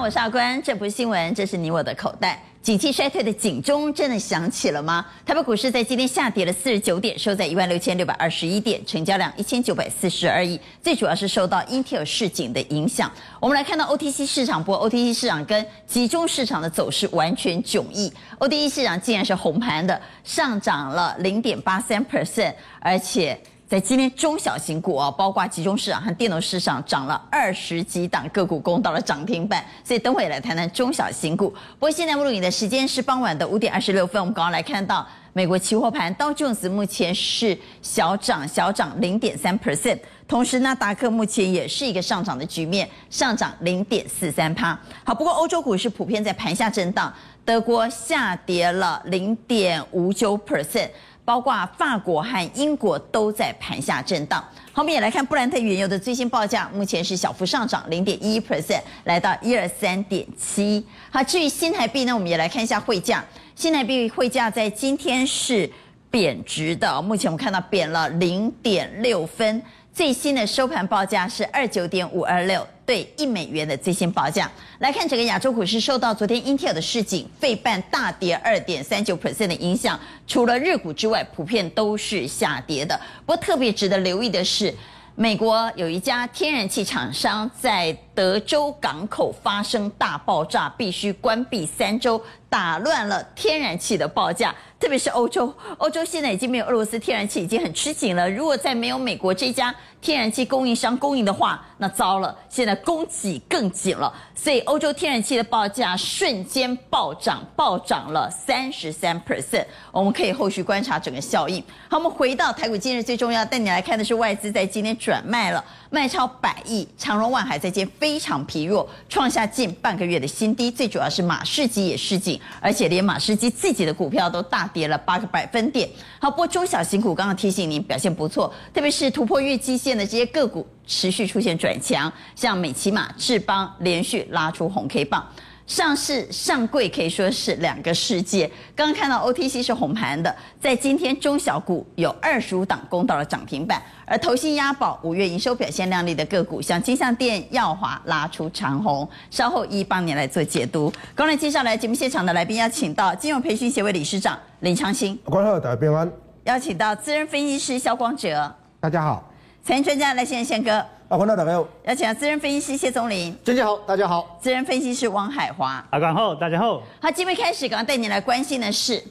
我是阿关，这不是新闻，这是你我的口袋。景气衰退的警钟真的响起了吗？台北股市在今天下跌了四十九点，收在一万六千六百二十一点，成交量一千九百四十二亿。最主要是受到英特尔市井的影响。我们来看到 OTC 市场，不 OTC 市场跟集中市场的走势完全迥异。OTC 市场竟然是红盘的，上涨了零点八三 percent，而且。在今天中小型股啊，包括集中市场和电脑市场涨了二十几档个股，攻到了涨停板。所以等会来谈谈中小型股。不过现在录影的时间是傍晚的五点二十六分，我们刚刚来看到美国期货盘道琼斯目前是小涨小涨零点三 percent，同时纳达克目前也是一个上涨的局面，上涨零点四三趴。好，不过欧洲股市普遍在盘下震荡，德国下跌了零点五九 percent。包括法国和英国都在盘下震荡。好，我们也来看布兰特原油的最新报价，目前是小幅上涨零点一一 percent，来到一二三点七。好，至于新台币呢，我们也来看一下汇价。新台币汇价在今天是贬值的，目前我们看到贬了零点六分。最新的收盘报价是二九点五二六对一美元的最新报价。来看整个亚洲股市，受到昨天 Intel 的市景，费半大跌二点三九 percent 的影响，除了日股之外，普遍都是下跌的。不过特别值得留意的是，美国有一家天然气厂商在德州港口发生大爆炸，必须关闭三周，打乱了天然气的报价。特别是欧洲，欧洲现在已经没有俄罗斯天然气，已经很吃紧了。如果再没有美国这家天然气供应商供应的话，那糟了，现在供给更紧了。所以欧洲天然气的报价瞬间暴涨，暴涨了三十三 percent。我们可以后续观察整个效应。好，我们回到台股，今日最重要带你来看的是外资在今天转卖了，卖超百亿，长荣万海在今天非常疲弱，创下近半个月的新低。最主要是马士基也失井，而且连马士基自己的股票都大。跌了八个百分点。好，不过中小型股刚刚提醒您表现不错，特别是突破月基线的这些个股持续出现转强，像美琪玛、智邦连续拉出红 K 棒。上市上柜可以说是两个世界。刚刚看到 OTC 是红盘的，在今天中小股有二十五档攻到了涨停板，而投信押宝五月营收表现亮丽的个股，像金像店、耀华拉出长虹。稍后一一帮你来做解读。刚才介绍来节目现场的来宾，邀请到金融培训协会理事长林昌兴，观众大家平安。邀请到资深分析师萧光哲，大家好。财经专家来先生宪哥。阿关好，大家好。邀请资深分析师谢宗林，大家好，大家好。资深分析师汪海华，阿关好，大家好。好，今天开始，刚刚带你来关心的是，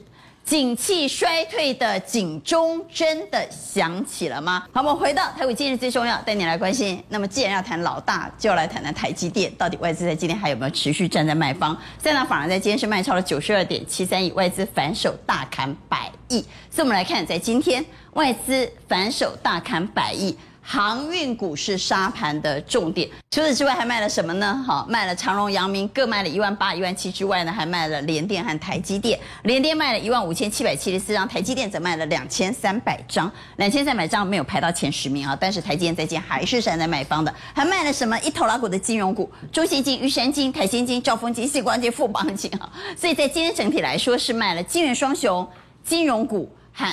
景气衰退的警钟真的响起了吗？好，我们回到台股今日最重要，带你来关心。那么，既然要谈老大，就要来谈谈台积电，到底外资在今天还有没有持续站在卖方？三大法人在今天是卖超了九十二点七三亿，外资反手大砍百亿。所以，我们来看，在今天外资反手大砍百亿。航运股是沙盘的重点，除此之外还卖了什么呢？好，卖了长荣、阳明各卖了一万八、一万七之外呢，还卖了联电和台积电。联电卖了一万五千七百七十四张，台积电则卖了两千三百张。两千三百张没有排到前十名啊，但是台积电在今天还是站在卖方的。还卖了什么？一头拉股的金融股，中信金、玉山金、台新金、兆丰金、矽光金、富邦金啊。所以在今天整体来说是卖了金元双雄、金融股和。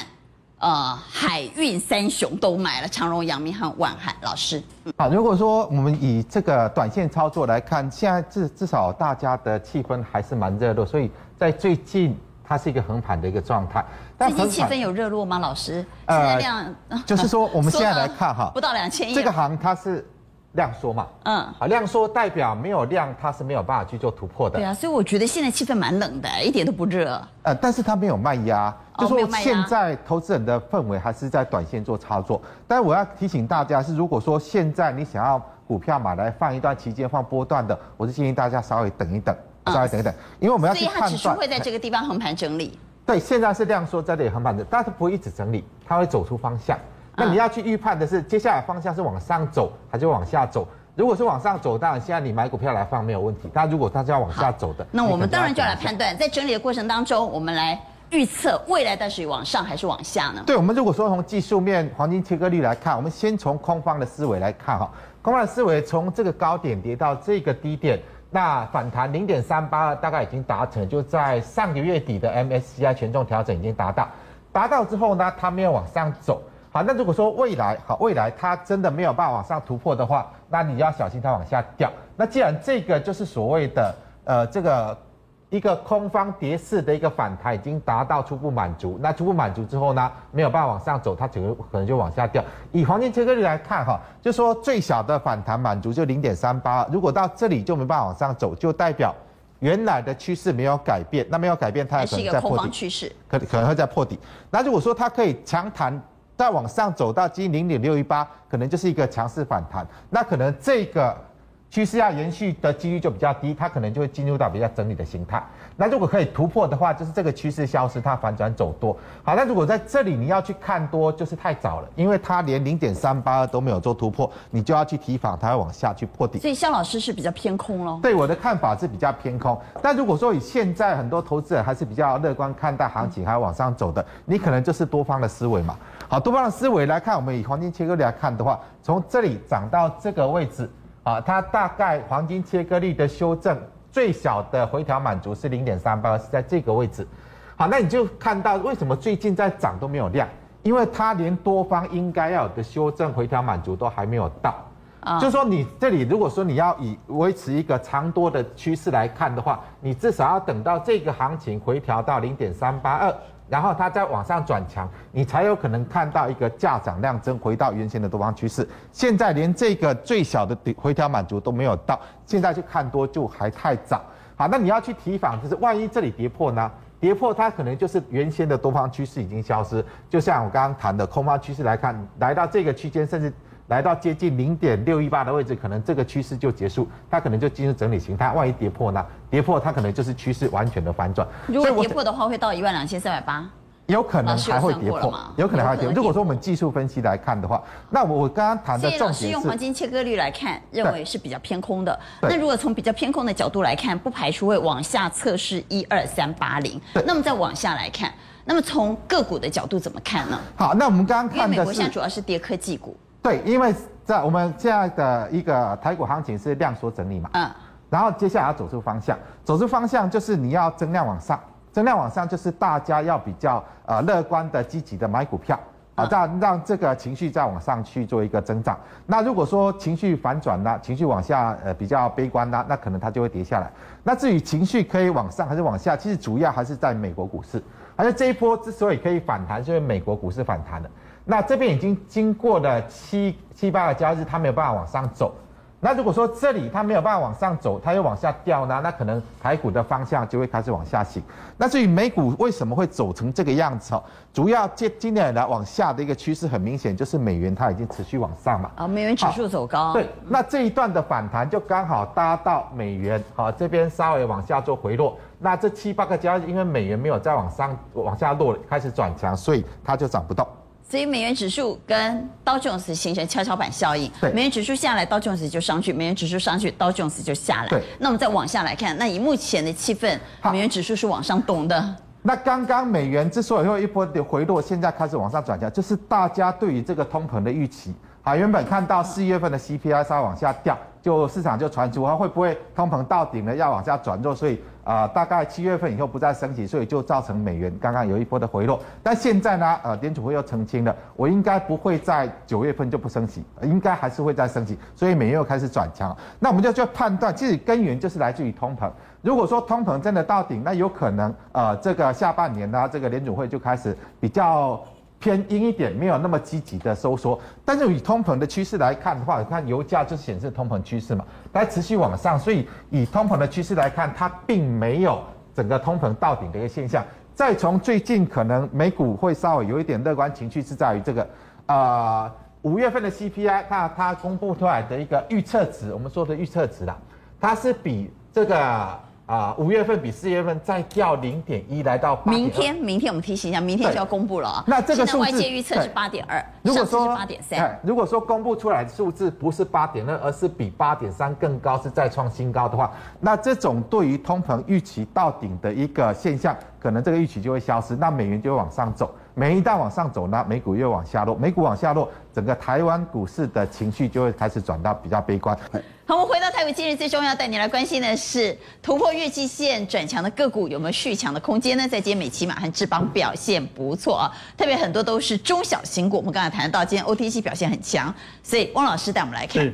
呃，海运三雄都买了，长荣、阳明和万海。老师，嗯、好，如果说我们以这个短线操作来看，现在至至少大家的气氛还是蛮热络，所以在最近它是一个横盘的一个状态。最近气氛有热络吗？老师，现在量、呃、就是说我们 现在来看哈，不到两千亿，这个行它是。量缩嘛，嗯，啊，量缩代表没有量，它是没有办法去做突破的。对啊，所以我觉得现在气氛蛮冷的，一点都不热。呃，但是它没有卖压，哦、就说现在投资人的氛围还是在短线做操作。但我要提醒大家是，如果说现在你想要股票买来放一段期间放波段的，我是建议大家稍微等一等，稍微等一等，嗯、因为我们要去判断。所以它只是会在这个地方横盘整理。对，现在是量缩在这里横盘的，但是不会一直整理，它会走出方向。那你要去预判的是接下来方向是往上走还是往下走？如果是往上走，当然现在你买股票来放没有问题。但如果它是要往下走的，那我们当然就要来判断，在整理的过程当中，我们来预测未来到底往上还是往下呢？对，我们如果说从技术面黄金切割率来看，我们先从空方的思维来看哈，空方的思维从这个高点跌到这个低点，那反弹零点三八大概已经达成，就在上个月底的 MSCI 权重调整已经达到，达到之后呢，它没有往上走。好，那如果说未来好，未来它真的没有办法往上突破的话，那你要小心它往下掉。那既然这个就是所谓的呃这个一个空方跌势的一个反弹已经达到初步满足，那初步满足之后呢，没有办法往上走，它整个可能就往下掉。以黄金切割率来看哈，就说最小的反弹满足就零点三八，如果到这里就没办法往上走，就代表。原来的趋势没有改变，那没有改变，它可能在破底，趋势可可能会在破底。那如果说它可以强弹再往上走到近零点六一八，可能就是一个强势反弹。那可能这个。趋势要延续的几率就比较低，它可能就会进入到比较整理的形态。那如果可以突破的话，就是这个趋势消失，它反转走多。好，那如果在这里你要去看多，就是太早了，因为它连零点三八二都没有做突破，你就要去提防它会往下去破底。所以向老师是比较偏空喽？对，我的看法是比较偏空。但如果说以现在很多投资者还是比较乐观看待行情，还往上走的，你可能就是多方的思维嘛。好，多方的思维来看，我们以黄金切割率来看的话，从这里涨到这个位置。啊，它大概黄金切割率的修正最小的回调满足是零点三八，是在这个位置。好，那你就看到为什么最近在涨都没有量，因为它连多方应该要有的修正回调满足都还没有到。啊，就说你这里如果说你要以维持一个长多的趋势来看的话，你至少要等到这个行情回调到零点三八二。然后它再往上转强，你才有可能看到一个价涨量增回到原先的多方趋势。现在连这个最小的回调满足都没有到，现在去看多就还太早。好，那你要去提防，就是万一这里跌破呢？跌破它可能就是原先的多方趋势已经消失。就像我刚刚谈的空方趋势来看，来到这个区间，甚至。来到接近零点六一八的位置，可能这个趋势就结束，它可能就进入整理形态。万一跌破呢？跌破它可能就是趋势完全的反转。如果跌破的话，会到一万两千三百八，有可能还会跌破，有可能还会跌破。如果说我们技术分析来看的话，那我刚刚谈的重点是用黄金切割率来看，认为是比较偏空的。那如果从比较偏空的角度来看，不排除会往下测试一二三八零。那么再往下来看，那么从个股的角度怎么看呢？好，那我们刚刚看的是，因为美国现在主要是跌科技股。对，因为在我们现在的一个台股行情是量缩整理嘛，嗯，然后接下来要走出方向，走出方向就是你要增量往上，增量往上就是大家要比较呃乐观的、积极的买股票啊，让让这个情绪再往上去做一个增长。那如果说情绪反转了，情绪往下呃比较悲观呢，那可能它就会跌下来。那至于情绪可以往上还是往下，其实主要还是在美国股市，而且这一波之所以可以反弹，是因为美国股市反弹了。那这边已经经过了七七八个交易日，它没有办法往上走。那如果说这里它没有办法往上走，它又往下掉呢？那可能台股的方向就会开始往下行。那至于美股为什么会走成这个样子？哦，主要今今年来往下的一个趋势很明显，就是美元它已经持续往上嘛。啊，美元指数走高。对，那这一段的反弹就刚好搭到美元，好，这边稍微往下做回落。那这七八个交易日，因为美元没有再往上往下落，开始转强，所以它就涨不动。所以美元指数跟道琼斯形成跷跷板效应，美元指数下来，道琼斯就上去；美元指数上去，道琼斯就下来。对，那我们再往下来看，那以目前的气氛，美元指数是往上动的。那刚刚美元之所以会一波的回落，现在开始往上转强，就是大家对于这个通膨的预期。啊，原本看到四月份的 CPI 稍微往下掉，就市场就传出它会不会通膨到顶了，要往下转弱，所以啊、大概七月份以后不再升息，所以就造成美元刚刚有一波的回落。但现在呢，呃，联储会又澄清了，我应该不会在九月份就不升息，应该还是会再升息，所以美元又开始转强。那我们就就判断，其实根源就是来自于通膨。如果说通膨真的到顶，那有可能呃，这个下半年呢，这个联储会就开始比较。偏阴一点，没有那么积极的收缩。但是以通膨的趋势来看的话，你看油价就显示通膨趋势嘛，它持续往上，所以以通膨的趋势来看，它并没有整个通膨到顶的一个现象。再从最近可能美股会稍微有一点乐观情绪，是在于这个啊五月份的 CPI，它它公布出来的一个预测值，我们说的预测值啦，它是比这个。啊，五月份比四月份再掉零点一，来到明天，明天我们提醒一下，明天就要公布了啊。那这个数字外界预测是八点二，如果说八点三，如果说公布出来的数字不是八点二，而是比八点三更高，是再创新高的话，那这种对于通膨预期到顶的一个现象，可能这个预期就会消失，那美元就会往上走。美元一旦往上走呢，美股又往下落，美股往下落，整个台湾股市的情绪就会开始转到比较悲观。好，我们回到台股，今日最重要带你来关心的是突破月季线转强的个股有没有续强的空间呢？在今天美琪马和智邦表现不错啊，特别很多都是中小型股。我们刚才谈到今天 OTC 表现很强，所以汪老师带我们来看。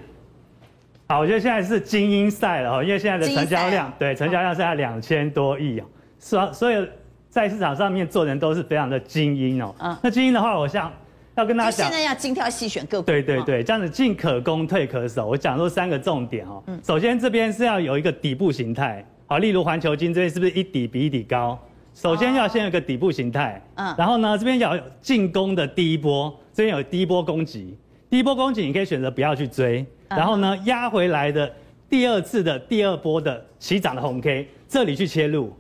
好，我觉得现在是精英赛了哦，因为现在的成交量，对，成交量是在两千多亿哦，所所以在市场上面做人都是非常的精英哦。嗯，那精英的话，我想要跟大家讲，现在要精挑细选个股。对对对，这样子进可攻，退可守。我讲说三个重点哦。嗯，首先这边是要有一个底部形态，好，例如环球金这边是不是一底比一底高？首先要先有一个底部形态，嗯，然后呢，这边要有进攻的第一波，这边有第一波攻击，第一波攻击你可以选择不要去追。然后呢，压回来的第二次的第二波的起涨的红 K，这里去切入，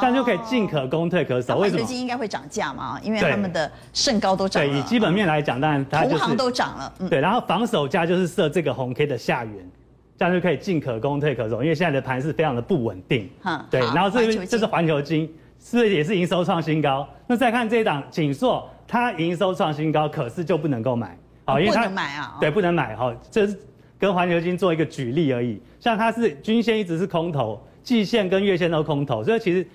这样就可以进可攻退可守。为什么？最近应该会涨价嘛？因为他们的胜高都涨了。对，以基本面来讲，当然它就是。同行都涨了。嗯、对，然后防守价就是设这个红 K 的下缘，这样就可以进可攻退可守。因为现在的盘是非常的不稳定。嗯。对，然后这边这是环球金，是不是也是营收创新高？那再看这一档锦硕，它营收创新高，可是就不能够买。好，因为它不能买啊。对，不能买哈，这是。跟环球金做一个举例而已，像它是均线一直是空头，季线跟月线都空头，所以其实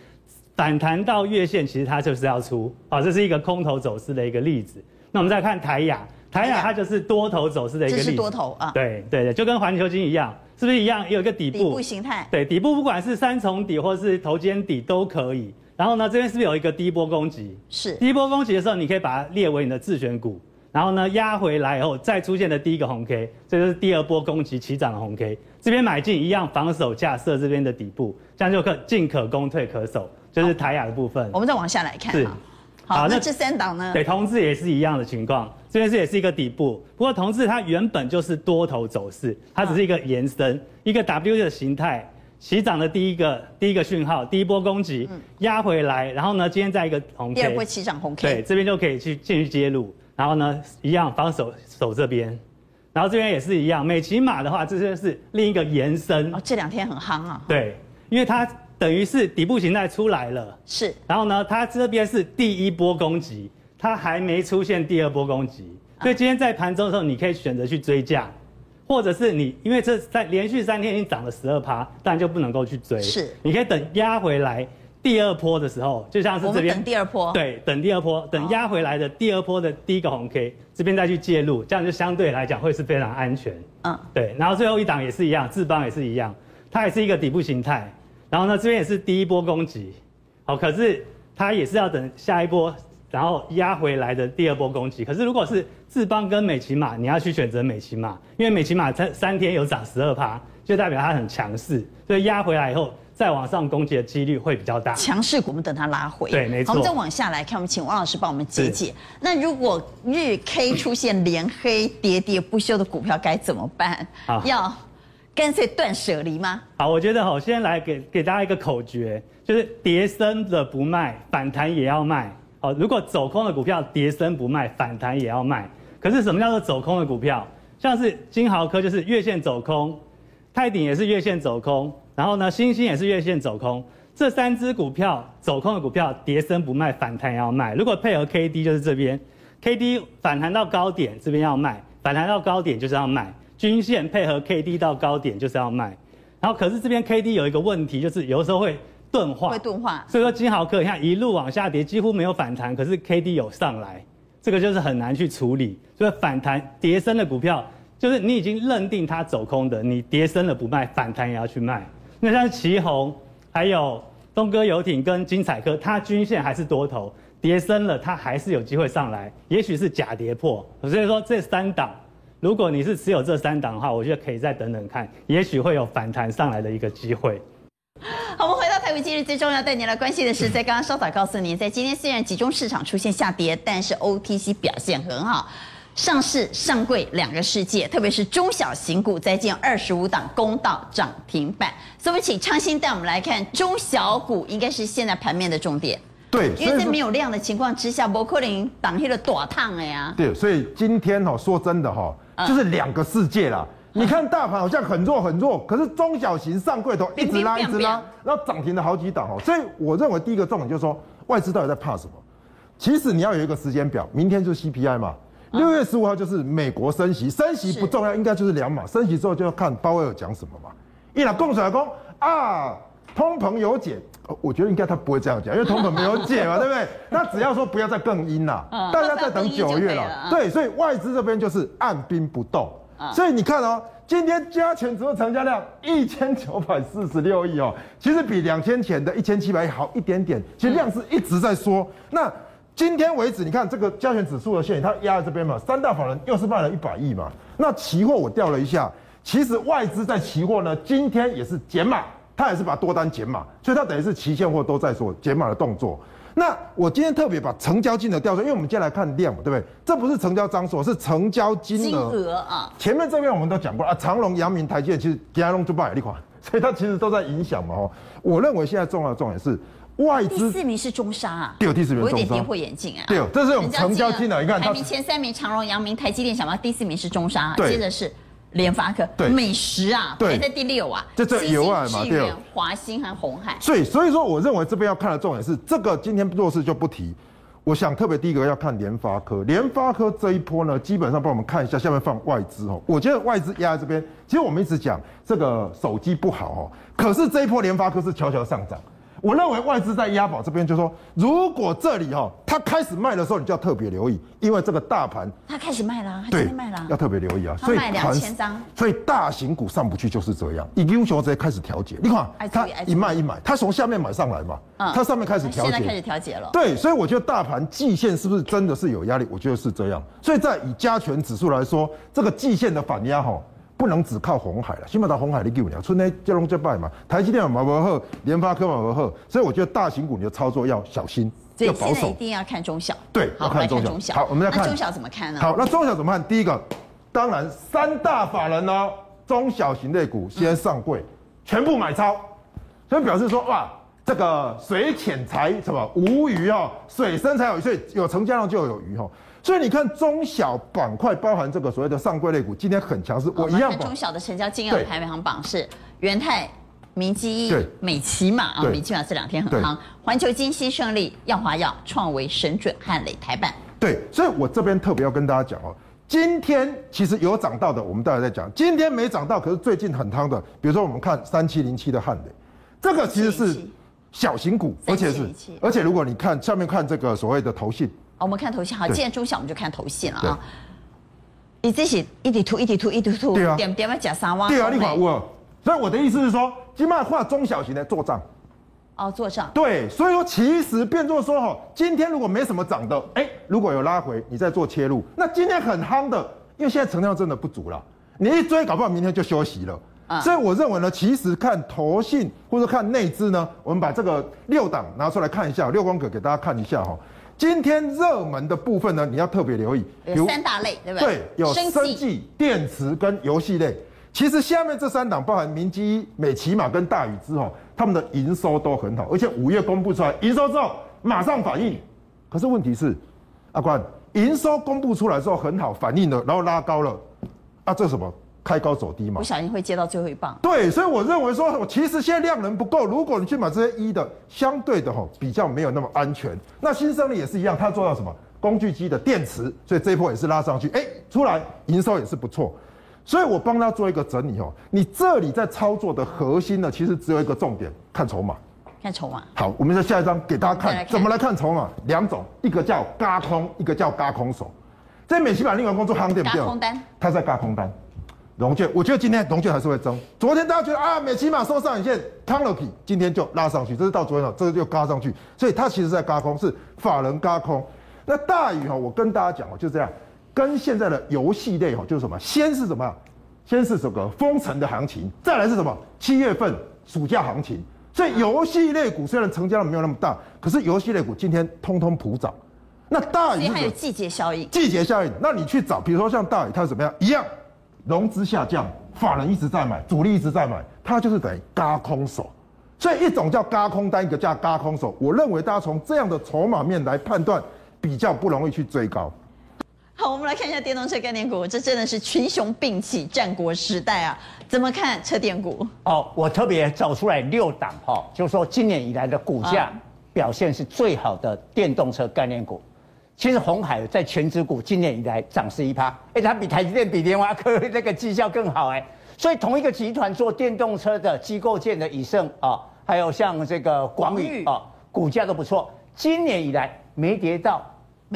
反弹到月线，其实它就是要出，好，这是一个空头走势的一个例子。那我们再看台亚，台亚它就是多头走势的一个例子，是多头啊，对对对，就跟环球金一样，是不是一样？有一个底部，底部形态，对，底部不管是三重底或是头肩底都可以。然后呢，这边是不是有一个第一波攻击？是，第一波攻击的时候，你可以把它列为你的自选股。然后呢，压回来以后再出现的第一个红 K，这就是第二波攻击起涨的红 K。这边买进一样，防守架设这边的底部，这样就可进可攻，退可守，就是台雅的部分。我们再往下来看。是。好，好，那这三档呢？对，同志也是一样的情况，这边是也是一个底部。不过同志它原本就是多头走势，它只是一个延伸，一个 W 的形态，起涨的第一个第一个讯号，第一波攻击压回来，然后呢，今天在一个红 K，第二波起涨红 K，对，这边就可以去进去介入。然后呢，一样防守守这边，然后这边也是一样。美骑马的话，这就是另一个延伸。哦，这两天很夯啊。对，因为它等于是底部形态出来了。是。然后呢，它这边是第一波攻击，它还没出现第二波攻击，所以今天在盘中的时候，你可以选择去追价，或者是你因为这在连续三天已经涨了十二趴，当然就不能够去追。是。你可以等压回来。第二波的时候，就像是这边等第二波，对，等第二波，等压回来的第二波的第一个红 K，这边再去介入，这样就相对来讲会是非常安全。嗯，对。然后最后一档也是一样，智邦也是一样，它也是一个底部形态。然后呢，这边也是第一波攻击，好，可是它也是要等下一波，然后压回来的第二波攻击。可是如果是智邦跟美琪玛，你要去选择美琪玛，因为美琪玛三三天有涨十二趴，就代表它很强势，所以压回来以后。再往上攻击的几率会比较大。强势股，我们等它拉回。对，没错。好，我们再往下来看，我们请王老师帮我们解解。那如果日 K 出现连黑、喋喋不休的股票该怎么办？好，要干脆断舍离吗？好，我觉得好，先来给给大家一个口诀，就是跌升的不卖，反弹也要卖。好，如果走空的股票跌升不卖，反弹也要卖。可是什么叫做走空的股票？像是金豪科就是月线走空，泰鼎也是月线走空。然后呢，星星也是月线走空，这三只股票走空的股票，跌升不卖，反弹也要卖。如果配合 K D 就是这边，K D 反弹到高点这边要卖，反弹到高点就是要卖。均线配合 K D 到高点就是要卖。然后可是这边 K D 有一个问题，就是有的时候会钝化，会钝化。所以说金豪克你看一路往下跌，几乎没有反弹，可是 K D 有上来，这个就是很难去处理。所以反弹跌升的股票，就是你已经认定它走空的，你跌升了不卖，反弹也要去卖。那像旗宏，还有东哥游艇跟金彩科，它均线还是多头，跌升了，它还是有机会上来，也许是假跌破。所以说这三档，如果你是持有这三档的话，我觉得可以再等等看，也许会有反弹上来的一个机会。好，我们回到台股今日最重要带您来关心的是，在刚刚稍早告诉您，在今天虽然集中市场出现下跌，但是 OTC 表现很好。上市上柜两个世界，特别是中小型股，再见二十五档公道涨停板。所以，我们请昌兴带我们来看中小股，应该是现在盘面的重点。对，因为在没有量的情况之下，不可能挡黑了大烫了呀。对，所以今天哈，说真的哈，就是两个世界啦。嗯、你看大盘好像很弱很弱，可是中小型上柜头一直拉一直拉，然后涨停了好几档哦。所以我认为第一个重点就是说，外资到底在怕什么？其实你要有一个时间表，明天就是 CPI 嘛。六月十五号就是美国升息，升息不重要，应该就是两码。升息之后就要看鲍威尔讲什么嘛。一来供出来说啊，通膨有解，我觉得应该他不会这样讲，因为通膨没有解嘛，对不对？那只要说不要再更阴了，大家再等九月了。对，所以外资这边就是按兵不动。所以你看哦，今天加权指数成交量一千九百四十六亿哦，其实比两天前的一千七百亿好一点点，其实量是一直在缩。那今天为止，你看这个加权指数的线，它压在这边嘛，三大法人又是卖了一百亿嘛。那期货我调了一下，其实外资在期货呢，今天也是减码，它也是把多单减码，所以他等于是期现货都在做减码的动作。那我今天特别把成交金额调出来，因为我们今天来看量嘛，对不对？这不是成交张数，是成交金额。金额啊。前面这边我们都讲过啊，长荣、阳明、台积电其实加龙就卖一款，所以它其实都在影响嘛。哦，我认为现在重要的重点是外资。第四名是中沙啊。对，第四名。我有点跌破眼镜啊。对，这是我们成交金额，你看它。排名前三名长荣、阳明、台积电，想到第四名是中沙、啊接着是。联发科、对美食啊，排在第六啊，这这有啊嘛，对，华兴和红海。所以所以说，我认为这边要看的重点是这个，今天弱势就不提。我想特别第一个要看联发科，联发科这一波呢，基本上帮我们看一下下面放外资哦。我觉得外资压在这边，其实我们一直讲这个手机不好哦，可是这一波联发科是悄悄上涨。我认为外资在押宝这边，就说如果这里哈，它开始卖的时候，你就要特别留意，因为这个大盘它开始卖了，对，卖了，要特别留意啊。所以卖两千张，所以大型股上不去就是这样，以英雄直接开始调节。你看，它一卖一买，它从下面买上来嘛，它上面开始调节，现在开始调节了。对，所以我觉得大盘季线是不是真的是有压力？我觉得是这样。所以在以加权指数来说，这个季线的反压哈。不能只靠红海了，起码到红海的给我讲，春天接龙接拜嘛，台积电嘛不好，联发科毛不好，所以我觉得大型股你的操作要小心，要保守，一定要看中小。对，要看中小。好，我们再看中小怎么看呢？好，那中小怎么看？第一个，当然三大法人哦，中小型类股先上柜，嗯、全部买超，所以表示说哇，这个水浅才什么无鱼哦，水深才有鱼，所以有成交量就有鱼哈。所以你看中小板块包含这个所谓的上柜类股，今天很强势。我一样。看中小的成交金额排行榜是元泰、明基、美琪玛啊，美琪玛这两天很夯。环球金、新胜利、耀华药、创维、神准和磊台办。对，所以我这边特别要跟大家讲哦，今天其实有涨到的，我们待会再讲。今天没涨到，可是最近很夯的，比如说我们看三七零七的汉磊，这个其实是小型股，而且是，而且如果你看下面看这个所谓的投信。我们看头线，好，既然中小，我们就看头线了啊。你自己一滴突一滴突一滴突，对啊，点点要加三万。对啊，你看我，所以我的意思是说，今麦画中小型的做账。哦，做账。对，所以说其实变作说哈，今天如果没什么涨的，哎，如果有拉回，你再做切入。那今天很夯的，因为现在成交量真的不足了，你一追，搞不好明天就休息了。啊，所以我认为呢，其实看投信或者看内资呢，我们把这个六档拿出来看一下，六宫格给大家看一下哈。今天热门的部分呢，你要特别留意，有三大类，对不对？对，有生技、电池跟游戏类。其实下面这三档包含明基、美琪玛跟大宇之后，他们的营收都很好，而且五月公布出来营收之后马上反应。可是问题是，阿关，营收公布出来之后很好反应了，然后拉高了，啊，这什么？开高走低嘛，不小心会接到最后一棒。对，所以我认为说，我其实现在量能不够，如果你去买这些一的，相对的哈比较没有那么安全。那新胜利也是一样，它做到什么？工具机的电池，所以这一波也是拉上去，哎，出来营收也是不错。所以我帮他做一个整理哦，你这里在操作的核心呢，其实只有一个重点，看筹码。看筹码。好，我们在下一张给大家看，看怎么来看筹码？两种，一个叫轧空，一个叫轧空手。在美琪玛另外工作夯点不掉，轧空单，他在轧空单。融券，我觉得今天融券还是会增。昨天大家觉得啊，美琪玛收上影线，康乐 y 今天就拉上去，这是到昨天了，这个就嘎上去，所以它其实在嘎空，是法人嘎空。那大宇哈，我跟大家讲哦，就这样，跟现在的游戏类哈，就是什么，先是什么，先是这个封城的行情，再来是什么，七月份暑假行情。所以游戏类股虽然成交量没有那么大，可是游戏类股今天通通普涨。那大宇还有季节效应，季节效应，那你去找，比如说像大宇，它是怎么样，一样。融资下降，法人一直在买，主力一直在买，它就是等于嘎空手，所以一种叫嘎空单，一个叫嘎空手。我认为大家从这样的筹码面来判断，比较不容易去追高。好，我们来看一下电动车概念股，这真的是群雄并起，战国时代啊！怎么看车电股？哦，我特别找出来六档哈，就是说今年以来的股价表现是最好的电动车概念股。其实红海在全指股今年以来涨十一趴，哎，它比台积电、比联发科 那个绩效更好哎，所以同一个集团做电动车的机构件的以盛啊，还有像这个广宇啊，股价都不错，今年以来没跌到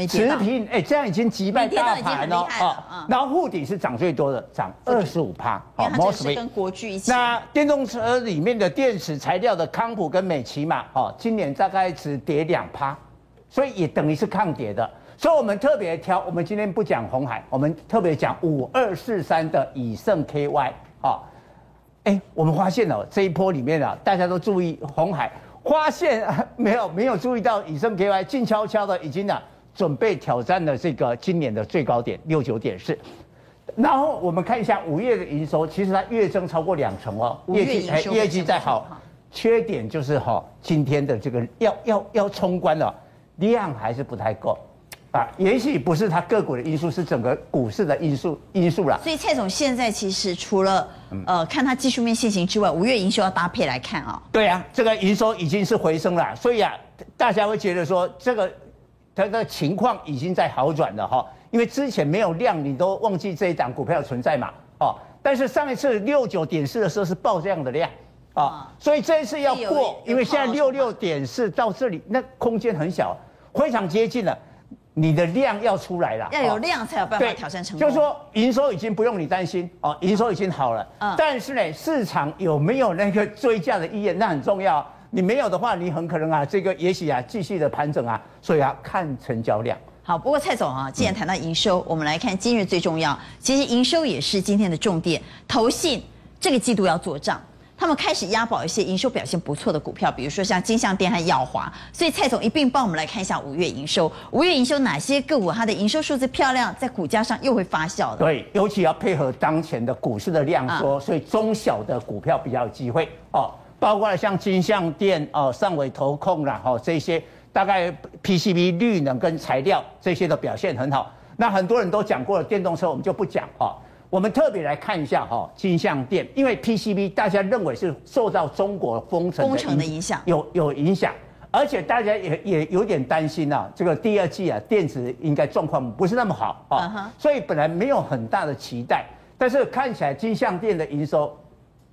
持平，哎，这样已经击败大盘了啊。然后沪底是涨最多的，涨二十五趴。好，mosfet 跟国巨一起。那电动车里面的电池材料的康普跟美琪玛，哦，今年大概只跌两趴，所以也等于是抗跌的。所以我们特别挑，我们今天不讲红海，我们特别讲五二四三的以盛 KY。哦，哎，我们发现哦，这一波里面啊，大家都注意红海。发现 没有没有注意到以盛 KY 静悄悄的已经啊准备挑战了这个今年的最高点六九点四，然后我们看一下五月的营收，其实它月增超过两成哦，业绩哎业绩再好，缺点就是哈今天的这个要要要冲关了量还是不太够。啊，也许不是它个股的因素，是整个股市的因素因素啦。所以蔡总现在其实除了呃看它技术面线型之外，五月营收要搭配来看啊、哦。对啊，这个营收已经是回升了，所以啊，大家会觉得说这个它的情况已经在好转了哈。因为之前没有量，你都忘记这一档股票存在嘛。哦，但是上一次六九点四的时候是爆这样的量啊，所以这一次要过，因为现在六六点四到这里那空间很小，非常接近了。你的量要出来了，要有量才有办法挑战成功。就是说营收已经不用你担心哦，营收已经好了。嗯。但是呢，市场有没有那个追价的意愿，那很重要。你没有的话，你很可能啊，这个也许啊继续的盘整啊。所以啊，看成交量。好，不过蔡总啊，既然谈到营收，嗯、我们来看今日最重要。其实营收也是今天的重点。投信这个季度要做账。他们开始押宝一些营收表现不错的股票，比如说像金像电和耀华。所以蔡总一并帮我们来看一下五月营收。五月营收哪些个股它的营收数字漂亮，在股价上又会发酵的？对，尤其要配合当前的股市的量缩，所以中小的股票比较有机会哦。包括了像金像电哦、上尾投控啦，哦这些，大概 PCB 绿能跟材料这些的表现很好。那很多人都讲过了，电动车我们就不讲哦。我们特别来看一下哈，金像电，因为 PCB 大家认为是受到中国封城封城的影响，有有影响，而且大家也也有点担心啊，这个第二季啊，电子应该状况不是那么好啊，所以本来没有很大的期待，但是看起来金像电的营收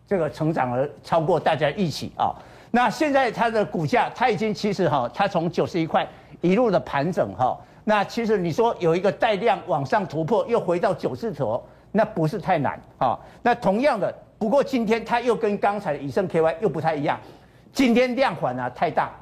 这个成长了超过大家预期啊，那现在它的股价，它已经其实哈，它从九十一块一路的盘整哈，那其实你说有一个带量往上突破，又回到九字头。那不是太难啊。那同样的，不过今天它又跟刚才的以盛 KY 又不太一样，今天量缓啊太大，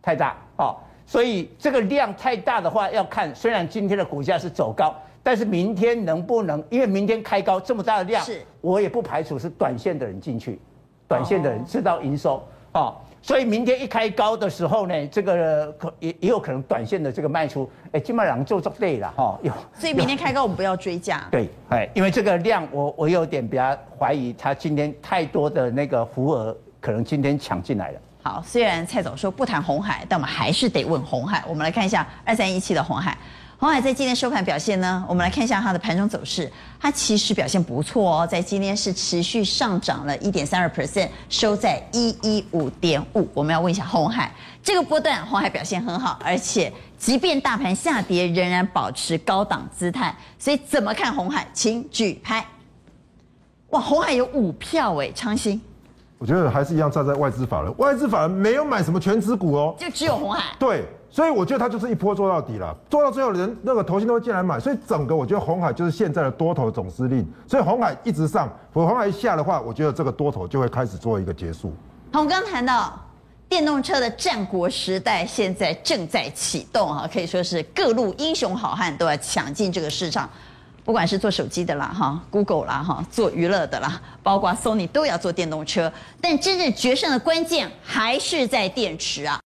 太大啊。所以这个量太大的话，要看虽然今天的股价是走高，但是明天能不能？因为明天开高这么大的量，是我也不排除是短线的人进去，短线的人知道营收啊。所以明天一开高的时候呢，这个可也也有可能短线的这个卖出，哎，基本上就做对了哈。有，所以明天开高我们不要追价。对，哎，因为这个量我我有点比较怀疑，他今天太多的那个浮额可能今天抢进来了。好，虽然蔡总说不谈红海，但我们还是得问红海。我们来看一下二三一七的红海。鸿海在今天收盘表现呢？我们来看一下它的盘中走势，它其实表现不错哦，在今天是持续上涨了一点三二 percent，收在一一五点五。我们要问一下红海，这个波段红海表现很好，而且即便大盘下跌，仍然保持高档姿态。所以怎么看红海？请举牌。哇，红海有五票哎，昌兴。我觉得还是一样站在外资法人，外资法人没有买什么全资股哦，就只有红海。对。所以我觉得它就是一波做到底了，做到最后人那个投信都会进来买，所以整个我觉得红海就是现在的多头总司令，所以红海一直上，如果鸿海一下的话，我觉得这个多头就会开始做一个结束。我们刚谈到电动车的战国时代现在正在启动啊，可以说是各路英雄好汉都要抢进这个市场，不管是做手机的啦哈，Google 啦哈，做娱乐的啦，包括 Sony 都要做电动车，但真正决胜的关键还是在电池啊。